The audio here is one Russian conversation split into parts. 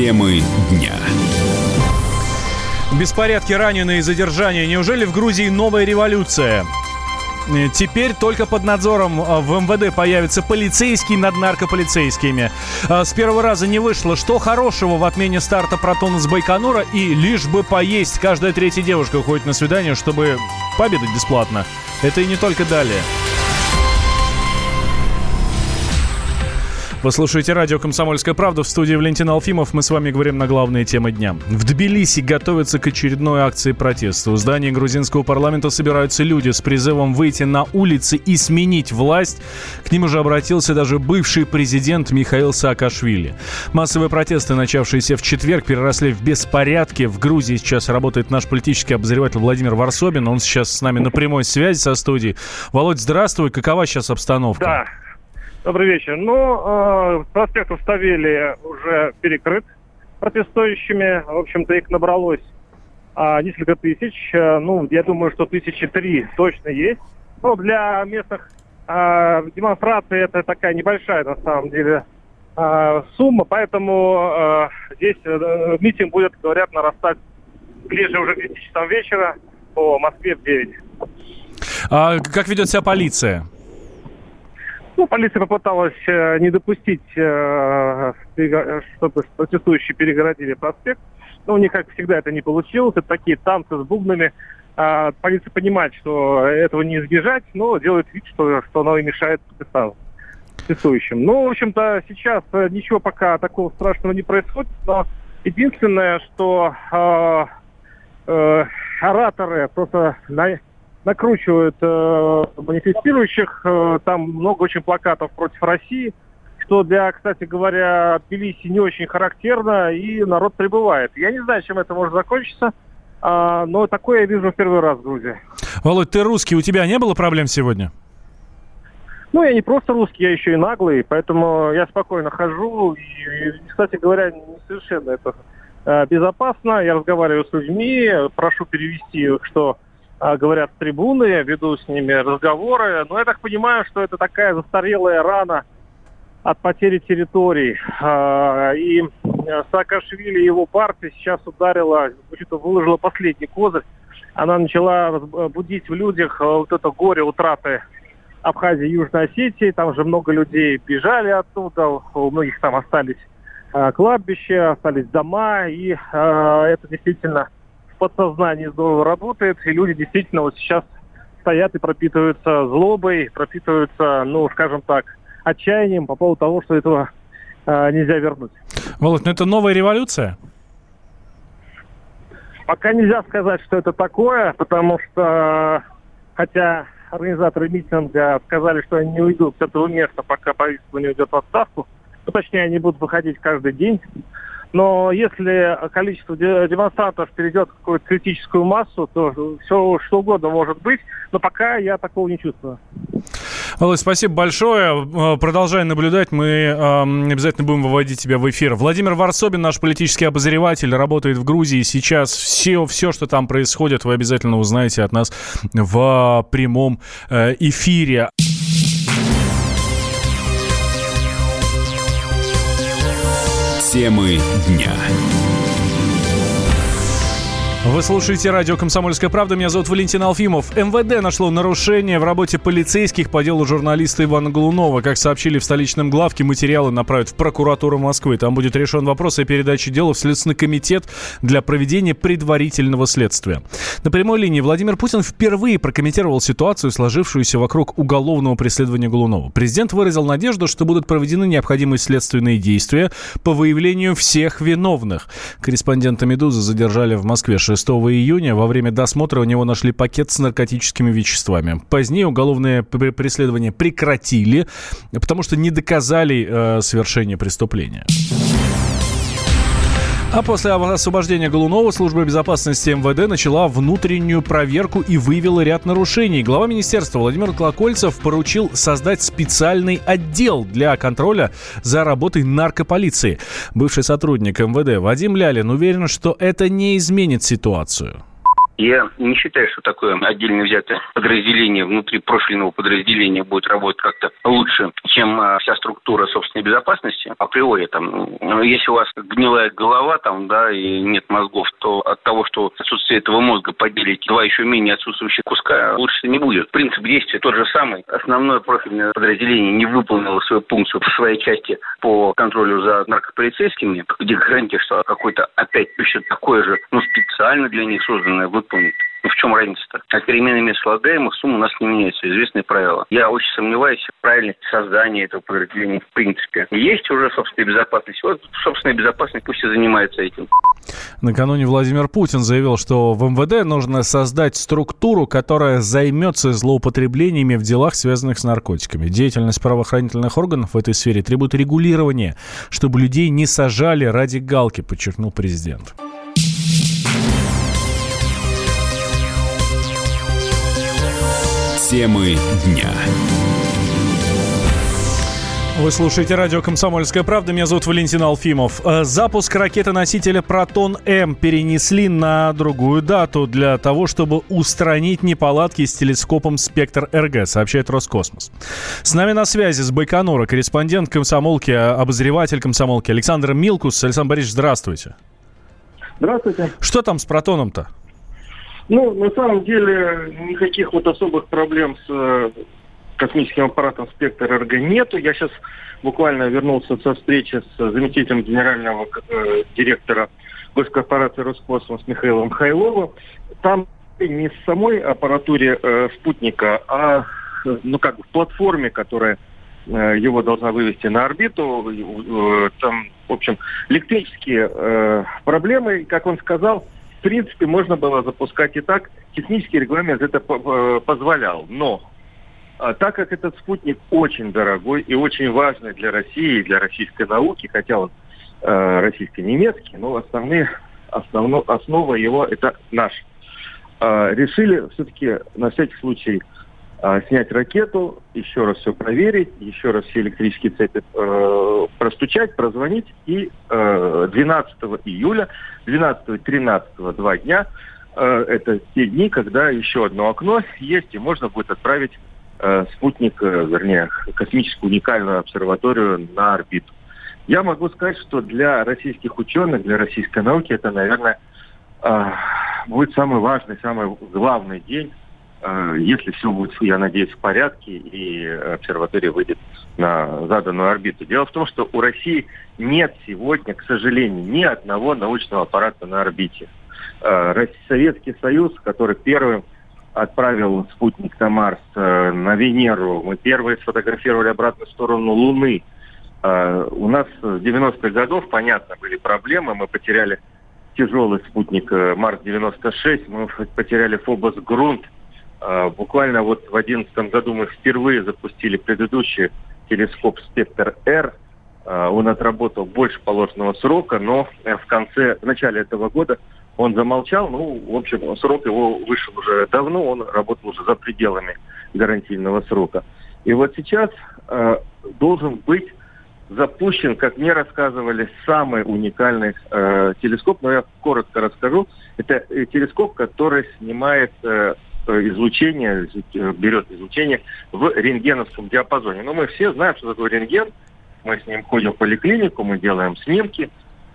Темы дня. Беспорядки, раненые, задержания. Неужели в Грузии новая революция? Э, теперь только под надзором э, в МВД появится полицейский над наркополицейскими. Э, с первого раза не вышло. Что хорошего в отмене старта Протона с Байконура и лишь бы поесть. Каждая третья девушка ходит на свидание, чтобы победать бесплатно. Это и не только далее. Вы слушаете радио «Комсомольская правда» в студии Валентин Алфимов. Мы с вами говорим на главные темы дня. В Тбилиси готовятся к очередной акции протеста. У здания грузинского парламента собираются люди с призывом выйти на улицы и сменить власть. К ним уже обратился даже бывший президент Михаил Саакашвили. Массовые протесты, начавшиеся в четверг, переросли в беспорядки. В Грузии сейчас работает наш политический обозреватель Владимир Варсобин. Он сейчас с нами на прямой связи со студией. Володь, здравствуй. Какова сейчас обстановка? Да, Добрый вечер. Ну, э, проспект Уставели уже перекрыт протестующими. В общем-то, их набралось э, несколько тысяч. Э, ну, я думаю, что тысячи три точно есть. Но для местных э, демонстраций это такая небольшая, на самом деле, э, сумма. Поэтому э, здесь э, митинг будет, говорят, нарастать ближе уже к 10 часам вечера по Москве в 9. А как ведет себя полиция? Ну, полиция попыталась э, не допустить, э, чтобы протестующие перегородили проспект. Но у них, как всегда, это не получилось. Это такие танцы с бубнами. А, полиция понимает, что этого не избежать, но делает вид, что, что оно и мешает протестующим. Ну, в общем-то, сейчас э, ничего пока такого страшного не происходит, но единственное, что э, э, ораторы просто на, накручивают э, манифестирующих. Э, там много очень плакатов против России, что для, кстати говоря, Тбилиси не очень характерно, и народ прибывает. Я не знаю, чем это может закончиться, э, но такое я вижу в первый раз в Грузии. Володь, ты русский, у тебя не было проблем сегодня? Ну, я не просто русский, я еще и наглый, поэтому я спокойно хожу. И, и кстати говоря, не совершенно это э, безопасно. Я разговариваю с людьми, прошу перевести, что говорят с трибуны, веду с ними разговоры. Но я так понимаю, что это такая застарелая рана от потери территорий. А, и Саакашвили и его партия сейчас ударила, выложила последний козырь. Она начала будить в людях а, вот это горе утраты Абхазии и Южной Осетии. Там же много людей бежали оттуда, у многих там остались кладбища, остались дома. И это действительно подсознании здорово работает, и люди действительно вот сейчас стоят и пропитываются злобой, пропитываются, ну, скажем так, отчаянием по поводу того, что этого э, нельзя вернуть. Володь, ну это новая революция? Пока нельзя сказать, что это такое, потому что, хотя организаторы митинга сказали, что они не уйдут с этого места, пока правительство не уйдет в отставку, ну, точнее, они будут выходить каждый день. Но если количество демонстрантов перейдет в какую-то критическую массу, то все что угодно может быть. Но пока я такого не чувствую. Володь, спасибо большое. Э, продолжай наблюдать. Мы э, обязательно будем выводить тебя в эфир. Владимир Варсобин, наш политический обозреватель, работает в Грузии. Сейчас все, все, что там происходит, вы обязательно узнаете от нас в прямом э, эфире. Темы дня. Вы слушаете радио «Комсомольская правда». Меня зовут Валентин Алфимов. МВД нашло нарушение в работе полицейских по делу журналиста Ивана Голунова. Как сообщили в столичном главке, материалы направят в прокуратуру Москвы. Там будет решен вопрос о передаче дела в Следственный комитет для проведения предварительного следствия. На прямой линии Владимир Путин впервые прокомментировал ситуацию, сложившуюся вокруг уголовного преследования Голунова. Президент выразил надежду, что будут проведены необходимые следственные действия по выявлению всех виновных. Корреспондента «Медузы» задержали в Москве 6 июня. Во время досмотра у него нашли пакет с наркотическими веществами. Позднее уголовное преследование прекратили, потому что не доказали э, совершение преступления. А после освобождения Голунова служба безопасности МВД начала внутреннюю проверку и выявила ряд нарушений. Глава министерства Владимир Колокольцев поручил создать специальный отдел для контроля за работой наркополиции. Бывший сотрудник МВД Вадим Лялин уверен, что это не изменит ситуацию Я не считаю, что такое отдельно взятое подразделение внутри профильного подразделения будет работать как-то лучше, чем а, вся структура собственной безопасности. Априори там, ну, если у вас гнилая голова там, да, и нет мозгов, то от того, что отсутствие этого мозга поделить два еще менее отсутствующих куска, лучше не будет. Принцип действия тот же самый. Основное профильное подразделение не выполнило свою функцию в своей части по контролю за наркополицейскими, где гарантия, что какой-то опять еще такое же, ну, специально для них созданное выполнит. Ну, в чем разница-то? От переменами слагаемых сумм у нас не меняется. Известные правила. Я очень сомневаюсь в правильности создания этого подразделения в принципе. Есть уже собственная безопасность. Вот собственная безопасность пусть и занимается этим. Накануне Владимир Путин заявил, что в МВД нужно создать структуру, которая займется злоупотреблениями в делах, связанных с наркотиками. Деятельность правоохранительных органов в этой сфере требует регулирования, чтобы людей не сажали ради галки, подчеркнул президент. Темы дня. Вы слушаете радио «Комсомольская правда». Меня зовут Валентин Алфимов. Э, запуск ракеты-носителя «Протон-М» перенесли на другую дату для того, чтобы устранить неполадки с телескопом «Спектр-РГ», сообщает Роскосмос. С нами на связи с Байконура корреспондент комсомолки, обозреватель комсомолки Александр Милкус. Александр Борисович, здравствуйте. Здравствуйте. Что там с «Протоном»-то? Ну, на самом деле, никаких вот особых проблем с э, космическим аппаратом «Спектр РГ» нету. Я сейчас буквально вернулся со встречи с заместителем генерального э, директора госкорпорации «Роскосмос» Михаилом Хайловым. Там не в самой аппаратуре э, спутника, а ну как в платформе, которая э, его должна вывести на орбиту. Э, там, в общем, электрические э, проблемы, как он сказал, в принципе, можно было запускать и так. Технический регламент это э, позволял. Но а, так как этот спутник очень дорогой и очень важный для России и для российской науки, хотя он э, российско-немецкий, но основные, основно, основа его это наш. Э, решили все-таки на всякий случай э, снять ракету, еще раз все проверить, еще раз все электрические цепи э, простучать, прозвонить. И э, 12 июля, 12 и 13 два дня, э, это те дни, когда еще одно окно есть, и можно будет отправить э, спутник, э, вернее, космическую уникальную обсерваторию на орбиту. Я могу сказать, что для российских ученых, для российской науки это, наверное, э, будет самый важный, самый главный день если все будет, я надеюсь, в порядке, и обсерватория выйдет на заданную орбиту. Дело в том, что у России нет сегодня, к сожалению, ни одного научного аппарата на орбите. Э, Советский Союз, который первым отправил спутник на Марс, э, на Венеру, мы первые сфотографировали обратную сторону Луны. У нас с 90-х годов, понятно, были проблемы, мы потеряли тяжелый спутник Марс-96, мы потеряли Фобос Грунт, а, буквально вот в 2011 году мы впервые запустили предыдущий телескоп «Спектр-Р». А, он отработал больше положенного срока, но э, в конце, в начале этого года он замолчал. Ну, в общем, срок его вышел уже давно, он работал уже за пределами гарантийного срока. И вот сейчас э, должен быть запущен, как мне рассказывали, самый уникальный э, телескоп, но я коротко расскажу. Это э, телескоп, который снимает э, Э, излучение, э, берет излучение в рентгеновском диапазоне. Но мы все знаем, что такое рентген. Мы с ним ходим в поликлинику, мы делаем снимки.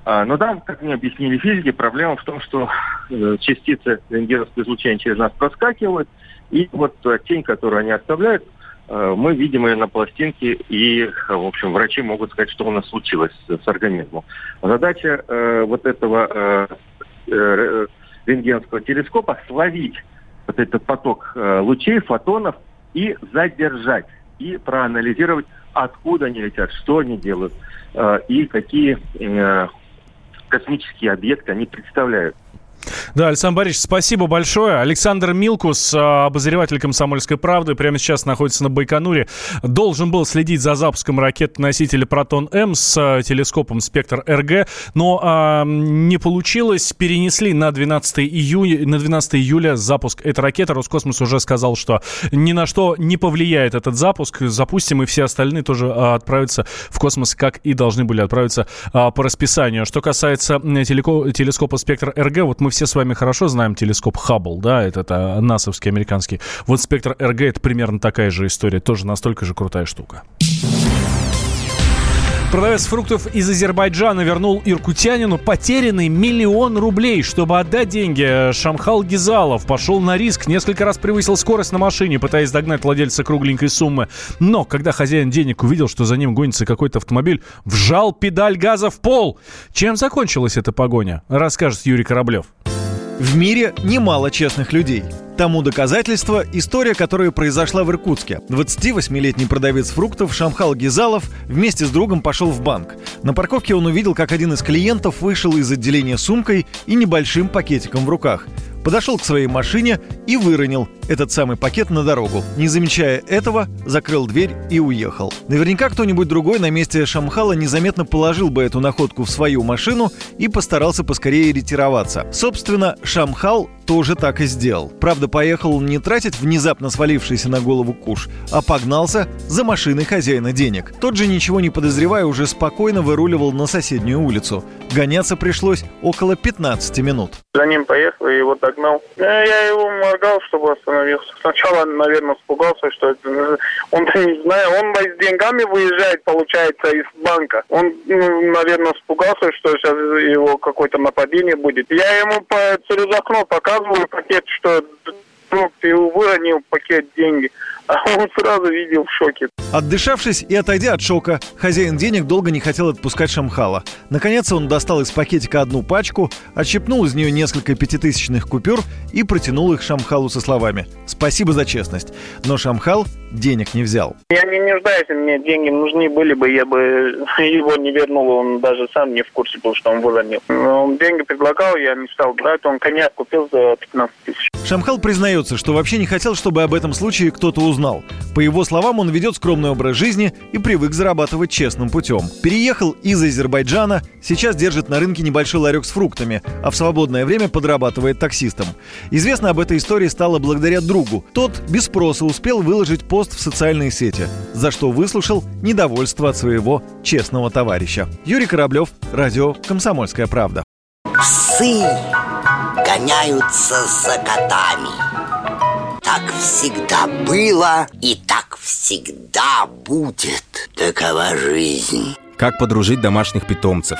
А, но там, как мне объяснили физики, проблема в том, что э, частицы рентгеновского излучения через нас проскакивают, и вот тень, которую они оставляют, мы видим ее на пластинке, и, в общем, врачи могут сказать, что у нас случилось с организмом. Задача э, вот этого э, рентгенского телескопа словить вот этот поток э, лучей, фотонов и задержать, и проанализировать, откуда они летят, что они делают э, и какие э, космические объекты они представляют. Да, Александр Борисович, спасибо большое. Александр Милкус, а, обозреватель «Комсомольской правды», прямо сейчас находится на Байконуре. Должен был следить за запуском ракет-носителя «Протон-М» с а, телескопом «Спектр-РГ», но а, не получилось. Перенесли на 12, июня, на 12 июля запуск этой ракеты. Роскосмос уже сказал, что ни на что не повлияет этот запуск. Запустим, и все остальные тоже а, отправятся в космос, как и должны были отправиться а, по расписанию. Что касается телескопа «Спектр-РГ», вот мы все с с вами хорошо знаем телескоп Хаббл, да, это, это насовский американский. Вот спектр РГ это примерно такая же история, тоже настолько же крутая штука. Продавец фруктов из Азербайджана вернул иркутянину потерянный миллион рублей. Чтобы отдать деньги, Шамхал Гизалов пошел на риск, несколько раз превысил скорость на машине, пытаясь догнать владельца кругленькой суммы. Но, когда хозяин денег увидел, что за ним гонится какой-то автомобиль, вжал педаль газа в пол. Чем закончилась эта погоня, расскажет Юрий Кораблев. В мире немало честных людей. Тому доказательство – история, которая произошла в Иркутске. 28-летний продавец фруктов Шамхал Гизалов вместе с другом пошел в банк. На парковке он увидел, как один из клиентов вышел из отделения сумкой и небольшим пакетиком в руках подошел к своей машине и выронил этот самый пакет на дорогу. Не замечая этого, закрыл дверь и уехал. Наверняка кто-нибудь другой на месте Шамхала незаметно положил бы эту находку в свою машину и постарался поскорее ретироваться. Собственно, Шамхал тоже так и сделал. Правда, поехал он не тратить внезапно свалившийся на голову куш, а погнался за машиной хозяина денег. Тот же, ничего не подозревая, уже спокойно выруливал на соседнюю улицу. Гоняться пришлось около 15 минут. За ним поехал и его догнал. Я его моргал, чтобы остановился. Сначала, наверное, испугался, что. Он не знаю, он с деньгами выезжает, получается, из банка. Он, ну, наверное, испугался, что сейчас его какое-то нападение будет. Я ему по, через окно показываю пакет, что ну, ты выронил пакет деньги. А он сразу видел в шоке. Отдышавшись и отойдя от шока, хозяин денег долго не хотел отпускать Шамхала. Наконец он достал из пакетика одну пачку, отщепнул из нее несколько пятитысячных купюр и протянул их Шамхалу со словами «Спасибо за честность». Но Шамхал денег не взял. Я не нуждаюсь, мне деньги нужны были бы, я бы его не вернул, он даже сам не в курсе был, что он выронил. Он деньги предлагал, я не стал брать, он коньяк купил за 15 тысяч. Шамхал признается, что вообще не хотел, чтобы об этом случае кто-то узнал. По его словам, он ведет скромный образ жизни и привык зарабатывать честным путем. Переехал из Азербайджана, сейчас держит на рынке небольшой ларек с фруктами, а в свободное время подрабатывает таксистом. Известно об этой истории стало благодаря другу. Тот без спроса успел выложить пост в социальные сети, за что выслушал недовольство от своего честного товарища. Юрий Кораблев, радио «Комсомольская правда». Псы гоняются за котами. Так всегда было и так всегда будет. Такова жизнь. Как подружить домашних питомцев,